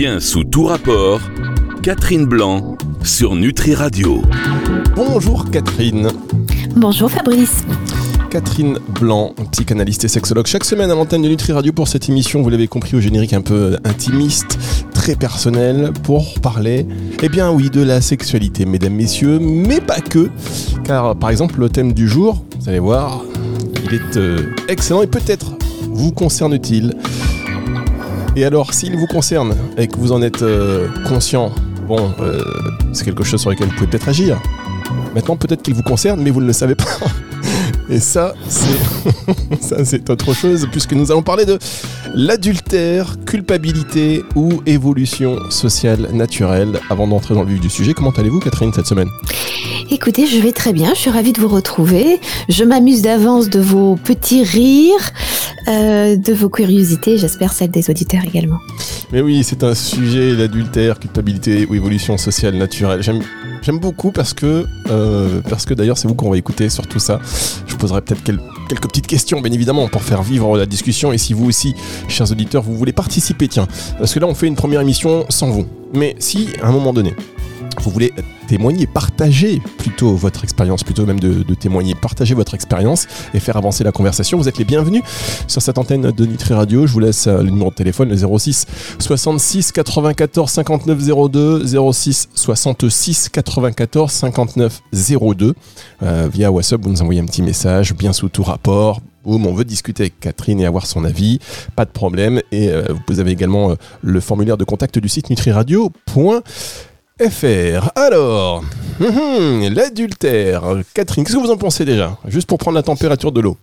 Bien sous tout rapport, Catherine Blanc sur Nutri Radio. Bonjour Catherine. Bonjour Fabrice. Catherine Blanc, psychanalyste et sexologue, chaque semaine à l'antenne de Nutri Radio pour cette émission, vous l'avez compris au générique un peu intimiste, très personnel, pour parler, eh bien oui, de la sexualité, mesdames, messieurs, mais pas que, car par exemple le thème du jour, vous allez voir, il est euh, excellent et peut-être vous concerne-t-il. Et alors, s'il vous concerne et que vous en êtes euh, conscient, bon, euh, c'est quelque chose sur lequel vous pouvez peut-être agir. Maintenant, peut-être qu'il vous concerne, mais vous ne le savez pas. Et ça, c'est ça, c'est autre chose, puisque nous allons parler de l'adultère, culpabilité ou évolution sociale naturelle. Avant d'entrer dans le vif du sujet, comment allez-vous, Catherine, cette semaine? Écoutez, je vais très bien, je suis ravie de vous retrouver. Je m'amuse d'avance de vos petits rires, euh, de vos curiosités, j'espère celle des auditeurs également. Mais oui, c'est un sujet, l'adultère, culpabilité ou évolution sociale naturelle. J'aime J'aime beaucoup parce que, euh, parce que d'ailleurs, c'est vous qu'on va écouter sur tout ça. Je poserai peut-être quelques petites questions, bien évidemment, pour faire vivre la discussion. Et si vous aussi, chers auditeurs, vous voulez participer, tiens, parce que là, on fait une première émission sans vous. Mais si, à un moment donné, vous voulez témoigner, partager plutôt votre expérience, plutôt même de, témoigner, partager votre expérience et faire avancer la conversation. Vous êtes les bienvenus sur cette antenne de Nutri Radio. Je vous laisse euh, le numéro de téléphone, le 06 66 94 59 02, 06 66 94 59 02. via WhatsApp, vous nous envoyez un petit message, bien sous tout rapport, on veut discuter avec Catherine et avoir son avis, pas de problème. Et euh, vous avez également euh, le formulaire de contact du site nutriradio.fr. FR. Alors, hum, hum, l'adultère. Catherine, qu'est-ce que vous en pensez déjà? Juste pour prendre la température de l'eau.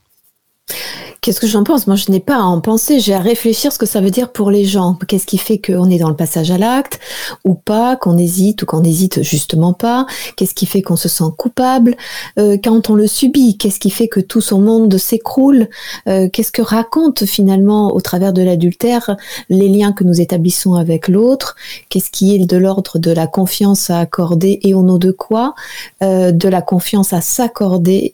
Qu'est-ce que j'en pense? Moi, je n'ai pas à en penser. J'ai à réfléchir ce que ça veut dire pour les gens. Qu'est-ce qui fait qu'on est dans le passage à l'acte ou pas, qu'on hésite ou qu'on n'hésite justement pas? Qu'est-ce qui fait qu'on se sent coupable? Euh, quand on le subit Qu'est-ce qui fait que tout son monde s'écroule? Euh, Qu'est-ce que raconte finalement au travers de l'adultère les liens que nous établissons avec l'autre? Qu'est-ce qui est de l'ordre de la confiance à accorder et au nom de quoi? Euh, De la confiance à s'accorder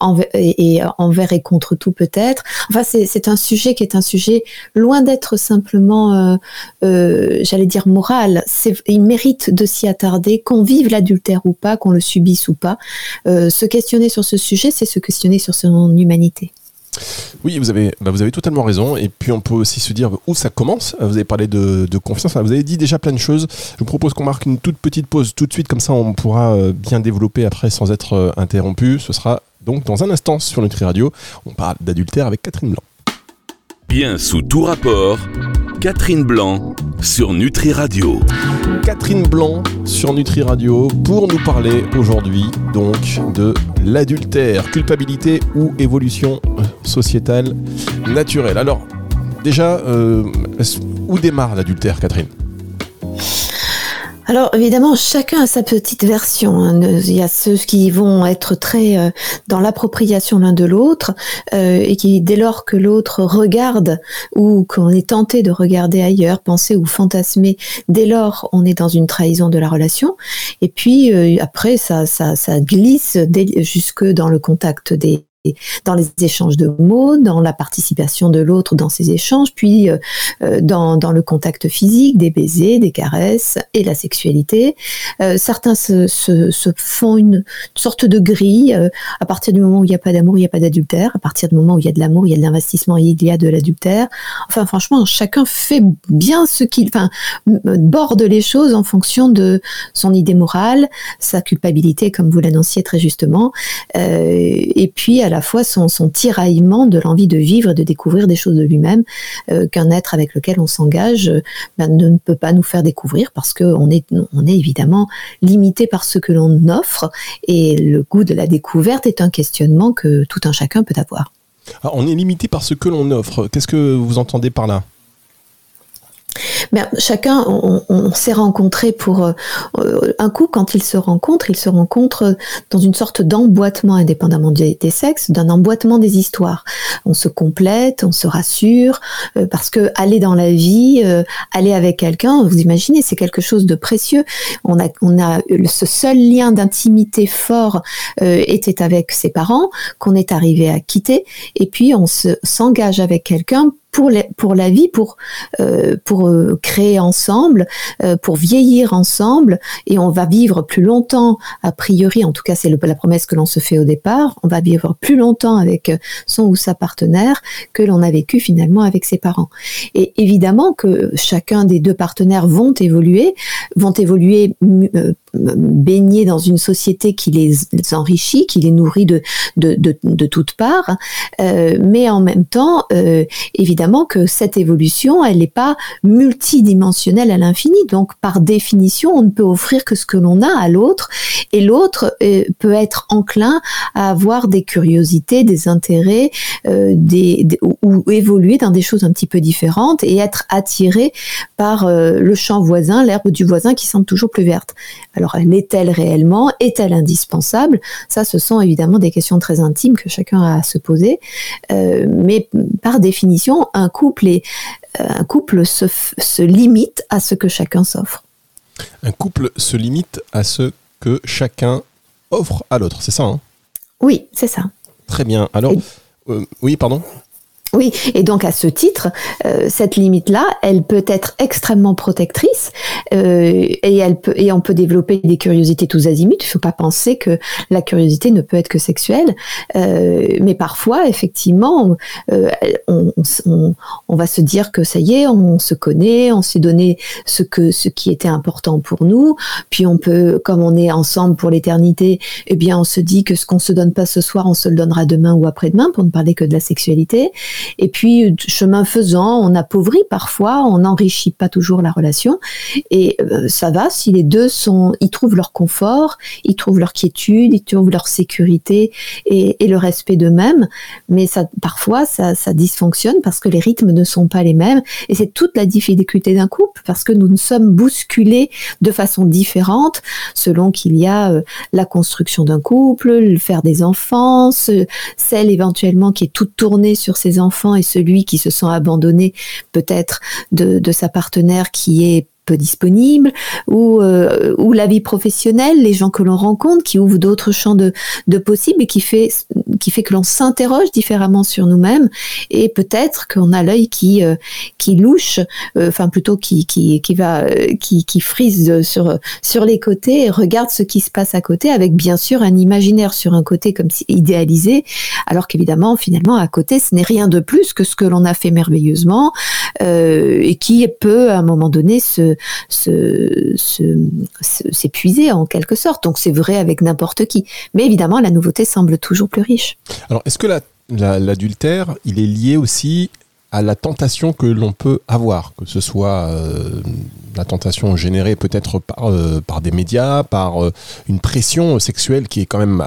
envers et contre tout peut-être Enfin, c'est un sujet qui est un sujet loin d'être simplement, euh, euh, j'allais dire moral. Il mérite de s'y attarder, qu'on vive l'adultère ou pas, qu'on le subisse ou pas. Euh, se questionner sur ce sujet, c'est se questionner sur son humanité. Oui, vous avez, bah, vous avez totalement raison. Et puis on peut aussi se dire où ça commence. Vous avez parlé de, confiance. vous avez dit déjà plein de choses. Je vous propose qu'on marque une toute petite pause tout de suite. Comme ça, on pourra bien développer après sans être interrompu. Ce sera donc dans un instant sur Nutri Radio, on parle d'adultère avec Catherine Blanc. Bien sous tout rapport, Catherine Blanc sur Nutri Radio. Catherine Blanc sur Nutri Radio pour nous parler aujourd'hui donc de l'adultère, culpabilité ou évolution sociétale naturelle. Alors déjà, euh, où démarre l'adultère, Catherine? Alors évidemment, chacun a sa petite version. Hein. Il y a ceux qui vont être très euh, dans l'appropriation l'un de l'autre euh, et qui, dès lors que l'autre regarde ou qu'on est tenté de regarder ailleurs, penser ou fantasmer, dès lors on est dans une trahison de la relation. Et puis euh, après, ça, ça, ça glisse jusque dans le contact des dans les échanges de mots, dans la participation de l'autre dans ces échanges, puis euh, euh, dans, le contact physique, des baisers, des caresses et la sexualité. Euh, certains se, font une sorte de grille. à partir du moment où il n'y a pas d'amour, il n'y a pas d'adultère. À partir du moment où il y a de l'amour, il y a de l'investissement et il y a de l'adultère. Enfin, franchement, chacun fait bien ce qu'il, enfin, borde les choses en fonction de son idée morale, sa culpabilité, comme vous l'annonciez très justement, et puis la fois son, tiraillement de l'envie de vivre et de découvrir des choses de lui-même euh, qu'un être avec lequel on s'engage euh, ben, ne peut pas nous faire découvrir parce qu'on est, on est évidemment limité par ce que l'on offre et le goût de la découverte est un questionnement que tout un chacun peut avoir. Ah, on est limité par ce que l'on offre. Qu'est-ce que vous entendez par là? Ben, chacun, on, s'est rencontré pour euh, un coup. Quand ils se rencontrent, ils se rencontrent dans une sorte d'emboîtement, indépendamment des, sexes, d'un emboîtement des histoires. On se complète, on se rassure, euh, parce que aller dans la vie, euh, aller avec quelqu'un, vous imaginez, c'est quelque chose de précieux. On a, on a ce seul lien d'intimité fort était avec ses parents qu'on est arrivé à quitter, et puis on s'engage avec quelqu'un pour, pour la vie, pour, euh, pour euh, créer ensemble, euh, pour vieillir ensemble, et on va vivre plus longtemps, a priori, en tout cas c'est la promesse que l'on se fait au départ, on va vivre plus longtemps avec son ou sa partenaire que l'on a vécu finalement avec ses parents. Et évidemment que chacun des deux partenaires vont évoluer, vont évoluer baignés dans une société qui les enrichit, qui les nourrit de, toutes parts, euh, mais en même temps, euh, évidemment que cette évolution, elle n'est pas multidimensionnelle à l'infini. Donc, par définition, on ne peut offrir que ce que l'on a à l'autre, et l'autre euh, peut être enclin à avoir des curiosités, des intérêts, ou, évoluer dans des choses un petit peu différentes et être attiré par le champ voisin, l'herbe du voisin qui semble toujours plus verte. Alors, l'est-elle réellement Est-elle indispensable? Ça, ce sont évidemment des questions très intimes que chacun a à se poser. Euh, mais par définition, un couple, est, euh, un couple se, se limite à ce que chacun s'offre. Un couple se limite à ce que chacun offre à l'autre, c'est ça hein? Oui, c'est ça. Très bien. Alors, euh, oui, pardon? Oui, et donc à ce titre, euh, cette limite-là, elle peut être extrêmement protectrice euh, et elle peut et on peut développer des curiosités tous azimuts. Il ne faut pas penser que la curiosité ne peut être que sexuelle, euh, mais parfois, effectivement, euh, on, on, on, va se dire que ça y est, on se connaît, on s'est donné ce que ce qui était important pour nous. Puis on peut, comme on est ensemble pour l'éternité, eh bien, on se dit que ce qu'on se donne pas ce soir, on se le donnera demain ou après-demain, pour ne parler que de la sexualité. Et puis, chemin faisant, on appauvrit parfois, on n'enrichit pas toujours la relation. Et euh, ça va si les deux sont, ils trouvent leur confort, ils trouvent leur quiétude, ils trouvent leur sécurité et, le respect d'eux-mêmes. Mais ça, parfois, ça, ça dysfonctionne parce que les rythmes ne sont pas les mêmes. Et c'est toute la difficulté d'un couple parce que nous nous sommes bousculés de façon différente selon qu'il y a euh, la construction d'un couple, le faire des enfants, celle éventuellement qui est toute tournée sur ses enfants et celui qui se sent abandonné peut-être de, sa partenaire qui est disponible, ou, euh, ou la vie professionnelle, les gens que l'on rencontre, qui ouvrent d'autres champs de, de possibles et qui fait, qui fait que l'on s'interroge différemment sur nous-mêmes. Et peut-être qu'on a l'œil qui, euh, qui louche, euh, enfin plutôt qui, qui, qui va, qui, qui frise sur, sur les côtés et regarde ce qui se passe à côté avec bien sûr un imaginaire sur un côté comme si idéalisé, alors qu'évidemment finalement à côté ce n'est rien de plus que ce que l'on a fait merveilleusement et qui peut à un moment donné se, s'épuiser en quelque sorte. Donc c'est vrai avec n'importe qui. Mais évidemment, la nouveauté semble toujours plus riche. Alors est-ce que l'adultère, il est lié aussi à la tentation que l'on peut avoir, que ce soit euh, la tentation générée peut-être par, euh, des médias, par euh, une pression sexuelle qui est quand même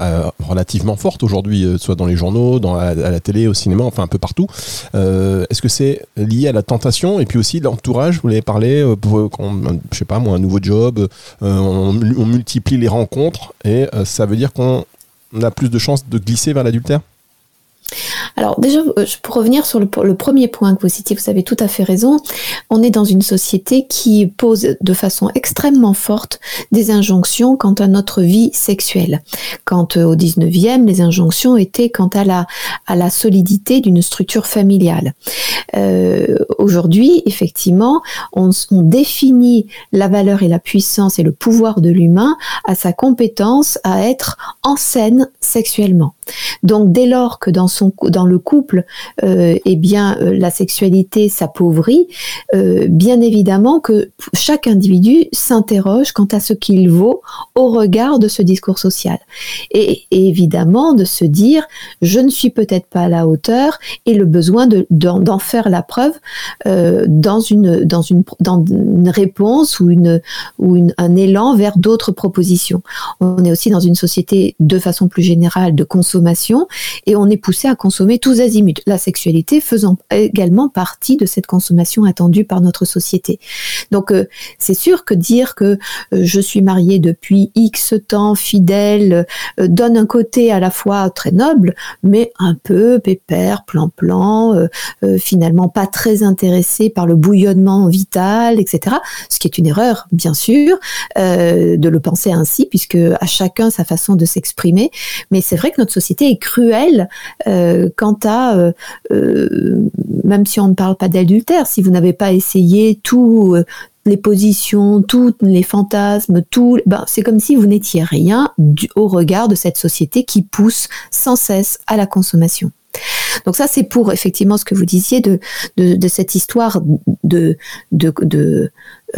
relativement forte aujourd'hui, soit dans les journaux, à, la télé, au cinéma, enfin un peu partout. Est-ce que c'est lié à la tentation et puis aussi l'entourage? Vous l'avez parlé, pour, quand, je sais pas moi, un nouveau job, on, multiplie les rencontres et ça veut dire qu'on a plus de chances de glisser vers l'adultère? Alors déjà, euh, pour revenir sur le, premier point que vous citiez, vous avez tout à fait raison. On est dans une société qui pose de façon extrêmement forte des injonctions quant à notre vie sexuelle. Quant euh, au 19e, les injonctions étaient quant à la, solidité d'une structure familiale. Euh, Aujourd'hui, effectivement, on, on définit la valeur et la puissance et le pouvoir de l'humain à sa compétence à être en scène sexuellement. Donc dès lors que dans son dans le couple, euh, eh bien euh, la sexualité s'appauvrit, euh, bien évidemment que chaque individu s'interroge quant à ce qu'il vaut au regard de ce discours social. Et, évidemment de se dire je ne suis peut-être pas à la hauteur et le besoin de d'en faire la preuve dans une dans une dans une réponse ou une ou un élan vers d'autres propositions. On est aussi dans une société de façon plus générale de consommation et on est poussé à consommer tous azimuts. La sexualité faisant également partie de cette consommation attendue par notre société. Donc euh, c'est sûr que dire que euh, je suis mariée depuis X temps, fidèle, euh, donne un côté à la fois très noble, mais un peu pépère, plan-plan, finalement pas très intéressé par le bouillonnement vital, etc. Ce qui est une erreur, bien sûr, de le penser ainsi, puisque à chacun sa façon de s'exprimer. Mais c'est vrai que notre société est cruelle euh, quant à, euh, euh, même si on ne parle pas d'adultère, si vous n'avez pas essayé tout les positions, tous les fantasmes, tout, ben, c'est comme si vous n'étiez rien du, au regard de cette société qui pousse sans cesse à la consommation. Donc ça, c'est pour effectivement ce que vous disiez de, cette histoire de, de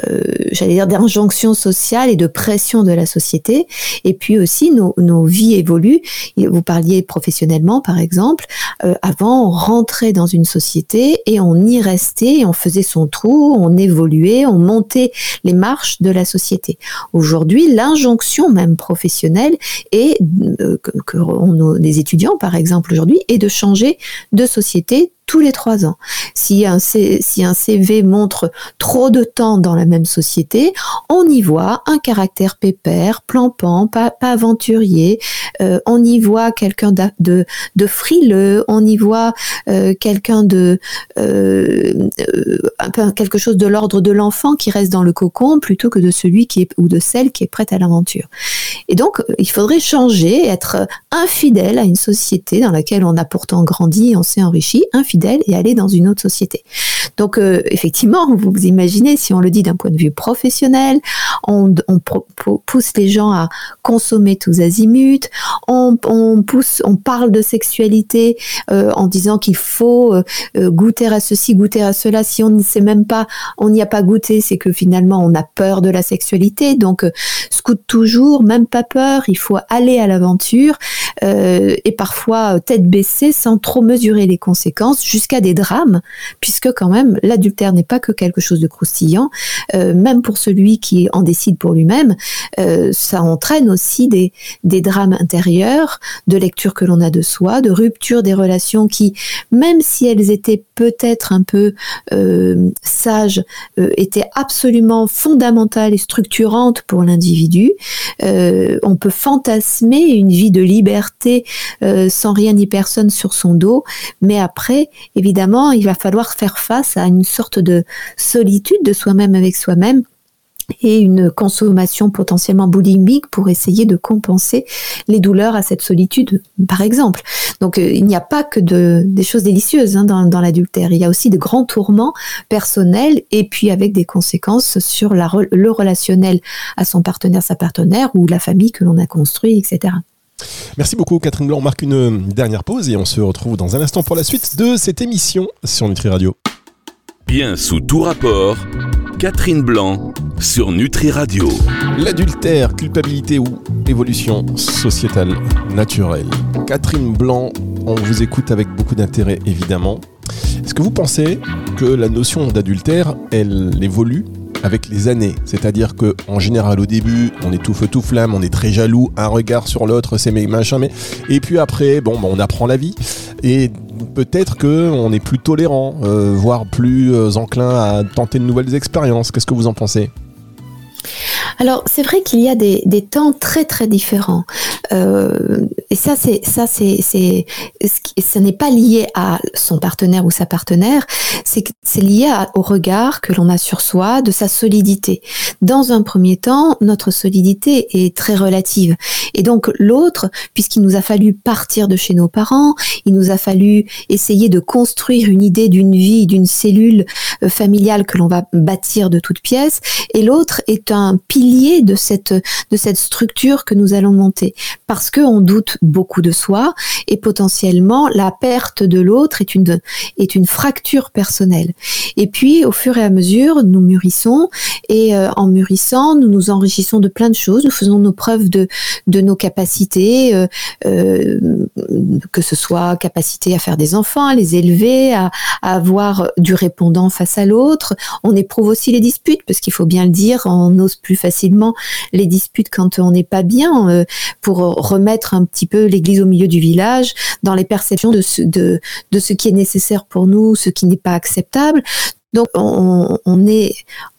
euh, j'allais dire, d'injonction sociale et de pression de la société. Et puis aussi, nos, nos vies évoluent. Vous parliez professionnellement, par exemple. Euh, avant, on rentrait dans une société et on y restait, on faisait son trou, on évoluait, on montait les marches de la société. Aujourd'hui, l'injonction même professionnelle et euh, que, que on, les étudiants, par exemple, aujourd'hui, est de changer de société tous les trois ans. Si un, si un CV montre trop de temps dans la même société, on y voit un caractère pépère, plan-pan, pas, aventurier. Euh, on y voit quelqu'un de, frileux. On y voit euh, quelqu'un de euh, un peu quelque chose de l'ordre de l'enfant qui reste dans le cocon plutôt que de celui qui est ou de celle qui est prête à l'aventure. Et donc, il faudrait changer, être infidèle à une société dans laquelle on a pourtant grandi, on s'est enrichi, et aller dans une autre société. Donc euh, effectivement, vous vous imaginez, si on le dit d'un point de vue professionnel, on, pousse les gens à consommer tous azimuts, on, pousse, on parle de sexualité euh, en disant qu'il faut euh, goûter à ceci, goûter à cela. Si on ne sait même pas, on n'y a pas goûté, c'est que finalement on a peur de la sexualité. Donc scout toujours, même pas peur, il faut aller à l'aventure et parfois tête baissée sans trop mesurer les conséquences jusqu'à des drames, puisque quand même l'adultère n'est pas que quelque chose de croustillant, euh, même pour celui qui en décide pour lui-même, euh, ça entraîne aussi des, des drames intérieurs, de lecture que l'on a de soi, de rupture des relations qui, même si elles étaient peut-être un peu euh, sages, étaient absolument fondamentales et structurantes pour l'individu. on peut fantasmer une vie de liberté sans rien ni personne sur son dos, mais après, évidemment, il va falloir faire face à une sorte de solitude de soi-même avec soi-même et une consommation potentiellement boulimique pour essayer de compenser les douleurs à cette solitude, par exemple. Donc euh, il n'y a pas que de, des choses délicieuses hein, dans, l'adultère, il y a aussi de grands tourments personnels et puis avec des conséquences sur le relationnel à son partenaire, sa partenaire ou la famille que l'on a construit, etc. Merci beaucoup Catherine Blanc. On marque une dernière pause et on se retrouve dans un instant pour la suite de cette émission sur Nutri Radio. Bien sous tout rapport, Catherine Blanc sur Nutri Radio. L'adultère, culpabilité ou évolution sociétale naturelle. Catherine Blanc, on vous écoute avec beaucoup d'intérêt évidemment. Est-ce que vous pensez que la notion d'adultère, elle évolue? Avec les années. C'est-à-dire que en général au début, on est tout flamme, on est très jaloux, un regard sur l'autre, c'est mes machins, mais et puis après, bon, bah, on apprend la vie et peut-être que on est plus tolérant, euh, voire plus euh, enclin à tenter de nouvelles expériences. Qu'est-ce que vous en pensez? Alors c'est vrai qu'il y a des, des, temps très très différents euh, et ça c'est ça c'est c'est ce n'est pas lié à son partenaire ou sa partenaire, c'est c'est lié au regard que l'on a sur soi, de sa solidité. Dans un premier temps, notre solidité est très relative. Et donc l'autre, puisqu'il nous a fallu partir de chez nos parents, il nous a fallu essayer de construire une idée d'une vie, d'une cellule euh, familiale que l'on va bâtir de toutes pièces, et l'autre est un pilier de cette de cette structure que nous allons monter, parce que on doute beaucoup de soi et potentiellement la perte de l'autre est une est une fracture personnelle. Et puis au fur et à mesure, nous mûrissons et euh, en mûrissant, nous nous enrichissons de plein de choses, nous faisons nos preuves de de nos capacités, euh, euh, que ce soit capacité à faire des enfants, à les élever, à, à avoir du répondant face à l'autre. On éprouve aussi les disputes parce qu'il faut bien le dire, on ose plus facilement les disputes quand on n'est pas bien euh, pour remettre un petit peu l'église au milieu du village dans les perceptions de ce, de, de ce qui est nécessaire pour nous, ce qui n'est pas acceptable. Donc on, on est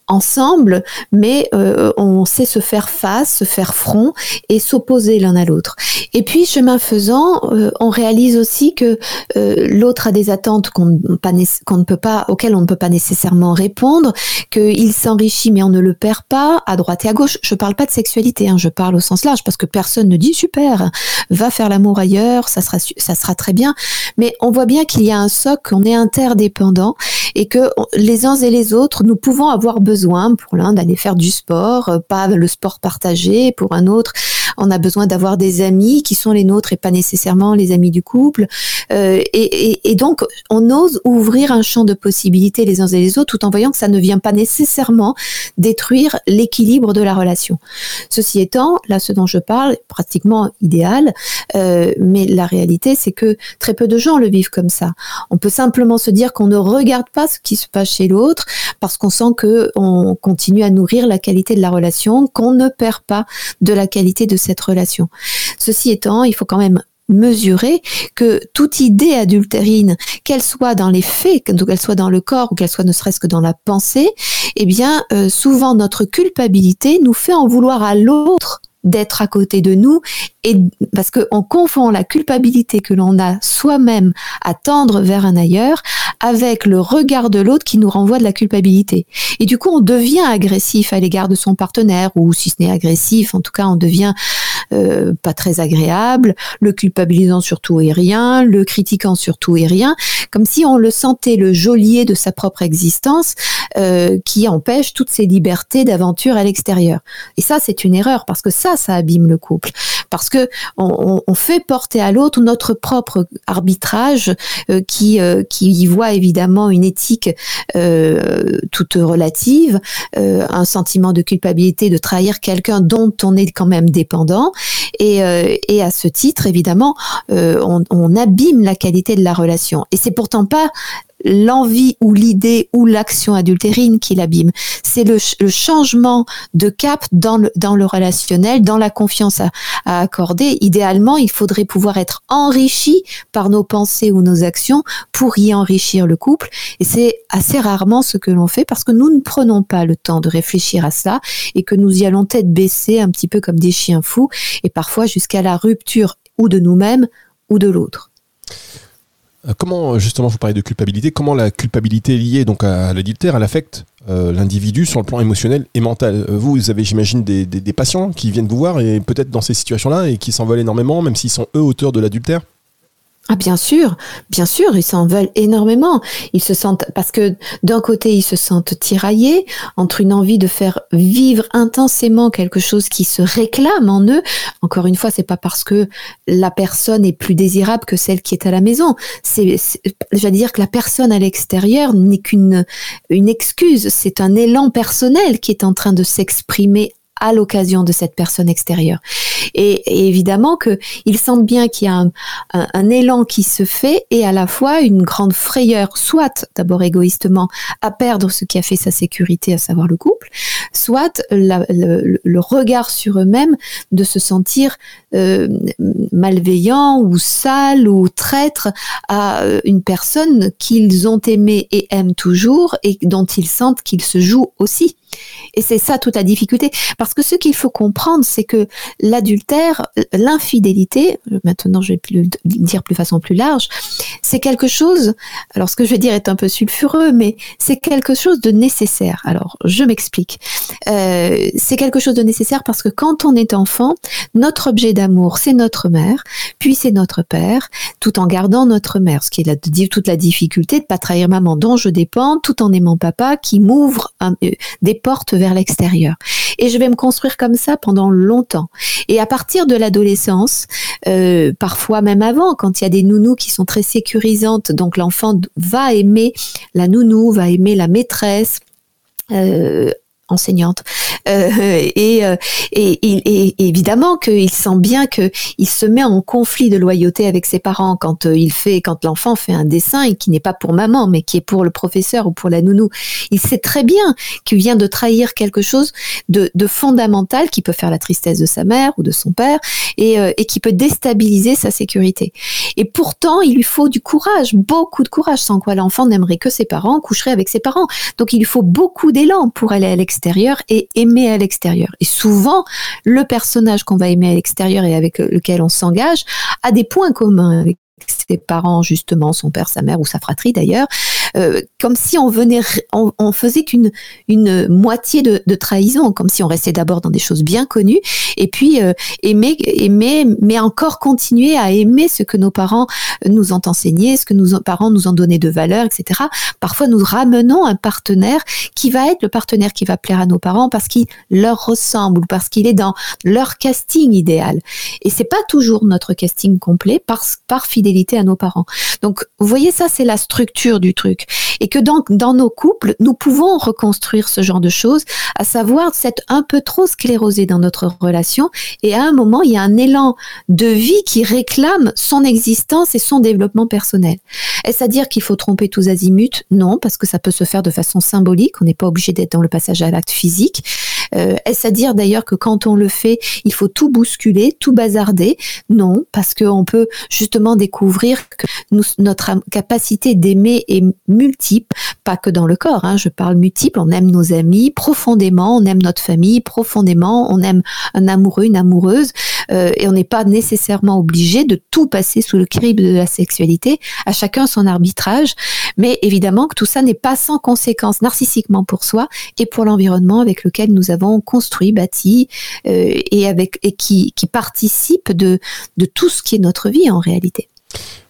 ensemble, mais euh, on sait se faire face, se faire front et s'opposer l'un à l'autre. Et puis, chemin faisant, euh, on réalise aussi que euh, l'autre a des attentes qu'on ne peut pas, auxquelles on ne peut pas nécessairement répondre, qu'il s'enrichit mais on ne le perd pas à droite et à gauche. Je parle pas de sexualité, hein, je parle au sens large parce que personne ne dit super, va faire l'amour ailleurs, ça sera ça sera très bien. Mais on voit bien qu'il y a un socle, on est interdépendant et que les uns et les autres, nous pouvons avoir besoin pour l'un d'aller faire du sport, euh, pas le sport partagé, pour un autre, on a besoin d'avoir des amis qui sont les nôtres et pas nécessairement les amis du couple. Euh, et, donc, on ose ouvrir un champ de possibilités les uns et les autres tout en voyant que ça ne vient pas nécessairement détruire l'équilibre de la relation. Ceci étant, là, ce dont je parle, pratiquement idéal, euh, mais la réalité, c'est que très peu de gens le vivent comme ça. On peut simplement se dire qu'on ne regarde pas ce qui se passe chez l'autre parce qu'on sent que on continue à nourrir la qualité de la relation, qu'on ne perd pas de la qualité de cette relation. Ceci étant, il faut quand même mesurer que toute idée adultérine, qu'elle soit dans les faits, qu'elle soit dans le corps ou qu'elle soit ne serait-ce que dans la pensée, eh bien, euh, souvent notre culpabilité nous fait en vouloir à l'autre d'être à côté de nous et parce qu'on confond la culpabilité que l'on a soi-même à tendre vers un ailleurs avec le regard de l'autre qui nous renvoie de la culpabilité. Et du coup, on devient agressif à l'égard de son partenaire ou si ce n'est agressif, en tout cas, on devient euh, pas très agréable, le culpabilisant sur tout et rien, le critiquant sur tout et rien, comme si on le sentait le geôlier de sa propre existence euh, qui empêche toutes ses libertés d'aventure à l'extérieur. Et ça, c'est une erreur parce que ça, ça abîme le couple. Parce que on, on fait porter à l'autre notre propre arbitrage euh, qui, qui y voit évidemment une éthique toute relative, un sentiment de culpabilité de trahir quelqu'un dont on est quand même dépendant et, euh, et à ce titre, évidemment, euh, on abîme la qualité de la relation. Et c'est pourtant pas l'envie ou l'idée ou l'action adultérine qui l'abîme. C'est le, changement de cap dans le, relationnel, dans la confiance à, à, accorder. Idéalement, il faudrait pouvoir être enrichi par nos pensées ou nos actions pour y enrichir le couple. Et c'est assez rarement ce que l'on fait parce que nous ne prenons pas le temps de réfléchir à ça et que nous y allons tête baissée un petit peu comme des chiens fous et parfois jusqu'à la rupture ou de nous-mêmes ou de l'autre. Euh, comment, justement, vous parlez de culpabilité, comment la culpabilité liée donc à l'adultère, elle affecte euh, l'individu sur le plan émotionnel et mental? Euh, Vous, vous avez, j'imagine, des, des, patients qui viennent vous voir et peut-être dans ces situations-là et qui s'envolent énormément, même s'ils sont eux auteurs de l'adultère? Ah bien sûr, bien sûr, ils s'en veulent énormément. Ils se sentent parce que d'un côté ils se sentent tiraillés entre une envie de faire vivre intensément quelque chose qui se réclame en eux. Encore une fois, c'est pas parce que la personne est plus désirable que celle qui est à la maison. C'est, j'allais dire que la personne à l'extérieur n'est qu'une une excuse. C'est un élan personnel qui est en train de s'exprimer à l'occasion de cette personne extérieure. Et, évidemment que ils sentent bien qu'il y a un, élan qui se fait et à la fois une grande frayeur, soit d'abord égoïstement à perdre ce qui a fait sa sécurité, à savoir le couple, soit le, le, regard sur eux-mêmes de se sentir euh, malveillant ou sale ou traître à euh, une personne qu'ils ont aimée et aiment toujours et dont ils sentent qu'ils se jouent aussi. Et c'est ça toute la difficulté. Parce que ce qu'il faut comprendre, c'est que l'adultère, l'infidélité, maintenant je vais le dire plus façon plus large, c'est quelque chose, alors ce que je vais dire est un peu sulfureux, mais c'est quelque chose de nécessaire. Alors je m'explique. Euh, c'est quelque chose de nécessaire parce que quand on est enfant, notre objet d'amour, c'est notre mère, puis c'est notre père, tout en gardant notre mère, ce qui est la, toute la difficulté de pas trahir maman dont je dépends, tout en aimant papa qui m'ouvre euh, des vers l'extérieur. Et je vais me construire comme ça pendant longtemps. Et à partir de l'adolescence, euh, parfois même avant, quand il y a des nounous qui sont très sécurisantes, donc l'enfant va aimer la nounou, va aimer la maîtresse. Euh, enseignante, et, et, évidemment qu'il sent bien qu'il se met en conflit de loyauté avec ses parents quand il fait, quand l'enfant fait un dessin et qui n'est pas pour maman, mais qui est pour le professeur ou pour la nounou. Il sait très bien qu'il vient de trahir quelque chose de, de fondamental qui peut faire la tristesse de sa mère ou de son père et, et qui peut déstabiliser sa sécurité. Et pourtant, il lui faut du courage, beaucoup de courage, sans quoi l'enfant n'aimerait que ses parents, coucherait avec ses parents. Donc il lui faut beaucoup d'élan pour aller à l'extérieur et aimer à l'extérieur. Et souvent, le personnage qu'on va aimer à l'extérieur et avec lequel on s'engage a des points communs avec ses parents, justement, son père, sa mère ou sa fratrie d'ailleurs, euh, comme si on venait, on, faisait qu'une une moitié de, trahison, comme si on restait d'abord dans des choses bien connues, et puis euh, aimer, aimer, mais encore continuer à aimer ce que nos parents nous ont enseigné, ce que nos parents nous ont donné de valeur, etc. Parfois, nous ramenons un partenaire qui va être le partenaire qui va plaire à nos parents parce qu'il leur ressemble ou parce qu'il est dans leur casting idéal. Et c'est pas toujours notre casting complet par, par fidélité à nos parents. Donc, vous voyez, ça, c'est la structure du truc. Et que donc, dans nos couples, nous pouvons reconstruire ce genre de choses, à savoir s'être un peu trop sclérosé dans notre relation. Et à un moment, il y a un élan de vie qui réclame son existence et son développement personnel. Est-ce à dire qu'il faut tromper tous azimuts? Non, parce que ça peut se faire de façon symbolique. On n'est pas obligé d'être dans le passage à l'acte physique. Euh, Est-ce à dire d'ailleurs que quand on le fait, il faut tout bousculer, tout bazarder? Non, parce qu'on peut justement découvrir que notre capacité d'aimer est multiple, pas que dans le corps. Hein, je parle multiple. On aime nos amis profondément, on aime notre famille profondément, on aime un amoureux, une amoureuse, euh, et on n'est pas nécessairement obligé de tout passer sous le crible de la sexualité. À chacun son arbitrage, mais évidemment que tout ça n'est pas sans conséquences narcissiquement pour soi et pour l'environnement avec lequel nous avons construit, bâti euh, et avec et qui, qui participe de, de tout ce qui est notre vie en réalité.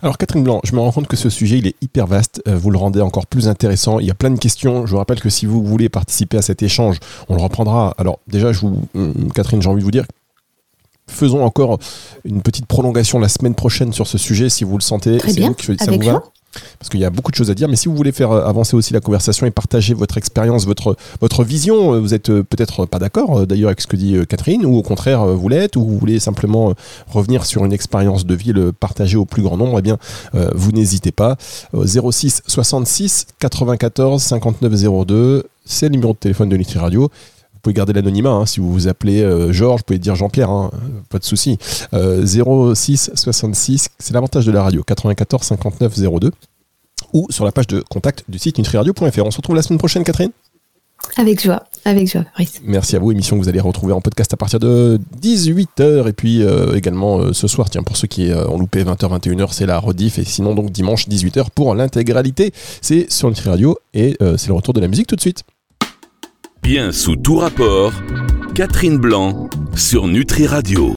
Alors Catherine Blanc, je me rends compte que ce sujet il est hyper vaste, euh, vous le rendez encore plus intéressant, il y a plein de questions, je vous rappelle que si vous voulez participer à cet échange, on le reprendra. Alors déjà, je vous, euh, Catherine, j'ai envie de vous dire, faisons encore une petite prolongation la semaine prochaine sur ce sujet si vous le sentez. Très bien, ça avec vous va parce qu'il y a beaucoup de choses à dire. Mais si vous voulez faire euh, avancer aussi la conversation et partager votre expérience, votre, votre vision, euh, vous êtes euh, peut-être pas d'accord d'ailleurs avec ce que dit Catherine, ou au contraire vous l'êtes, ou vous voulez simplement revenir sur une expérience de vie, le partager au plus grand nombre, eh bien vous n'hésitez pas. 06 66 94 59 02, c'est le numéro de téléphone de Nutri Radio. Vous pouvez garder l'anonymat, hein. si vous vous appelez Georges, vous pouvez dire Jean-Pierre, hein. pas de souci. 06 66, c'est l'avantage de la radio, 94 59 02 ou sur la page de contact du site nutriradio.fr. On se retrouve la semaine prochaine, Catherine? Avec joie, avec joie, Merci à vous, émission que vous allez retrouver en podcast à partir de 18h et puis euh, également euh, ce soir, tiens, pour ceux qui euh, ont loupé 20h, 21h, c'est la rediff et sinon donc dimanche 18h pour l'intégralité. C'est sur Nutri Radio et c'est le retour de la musique tout de suite. Bien sous tout rapport, Catherine Blanc sur Nutri Radio.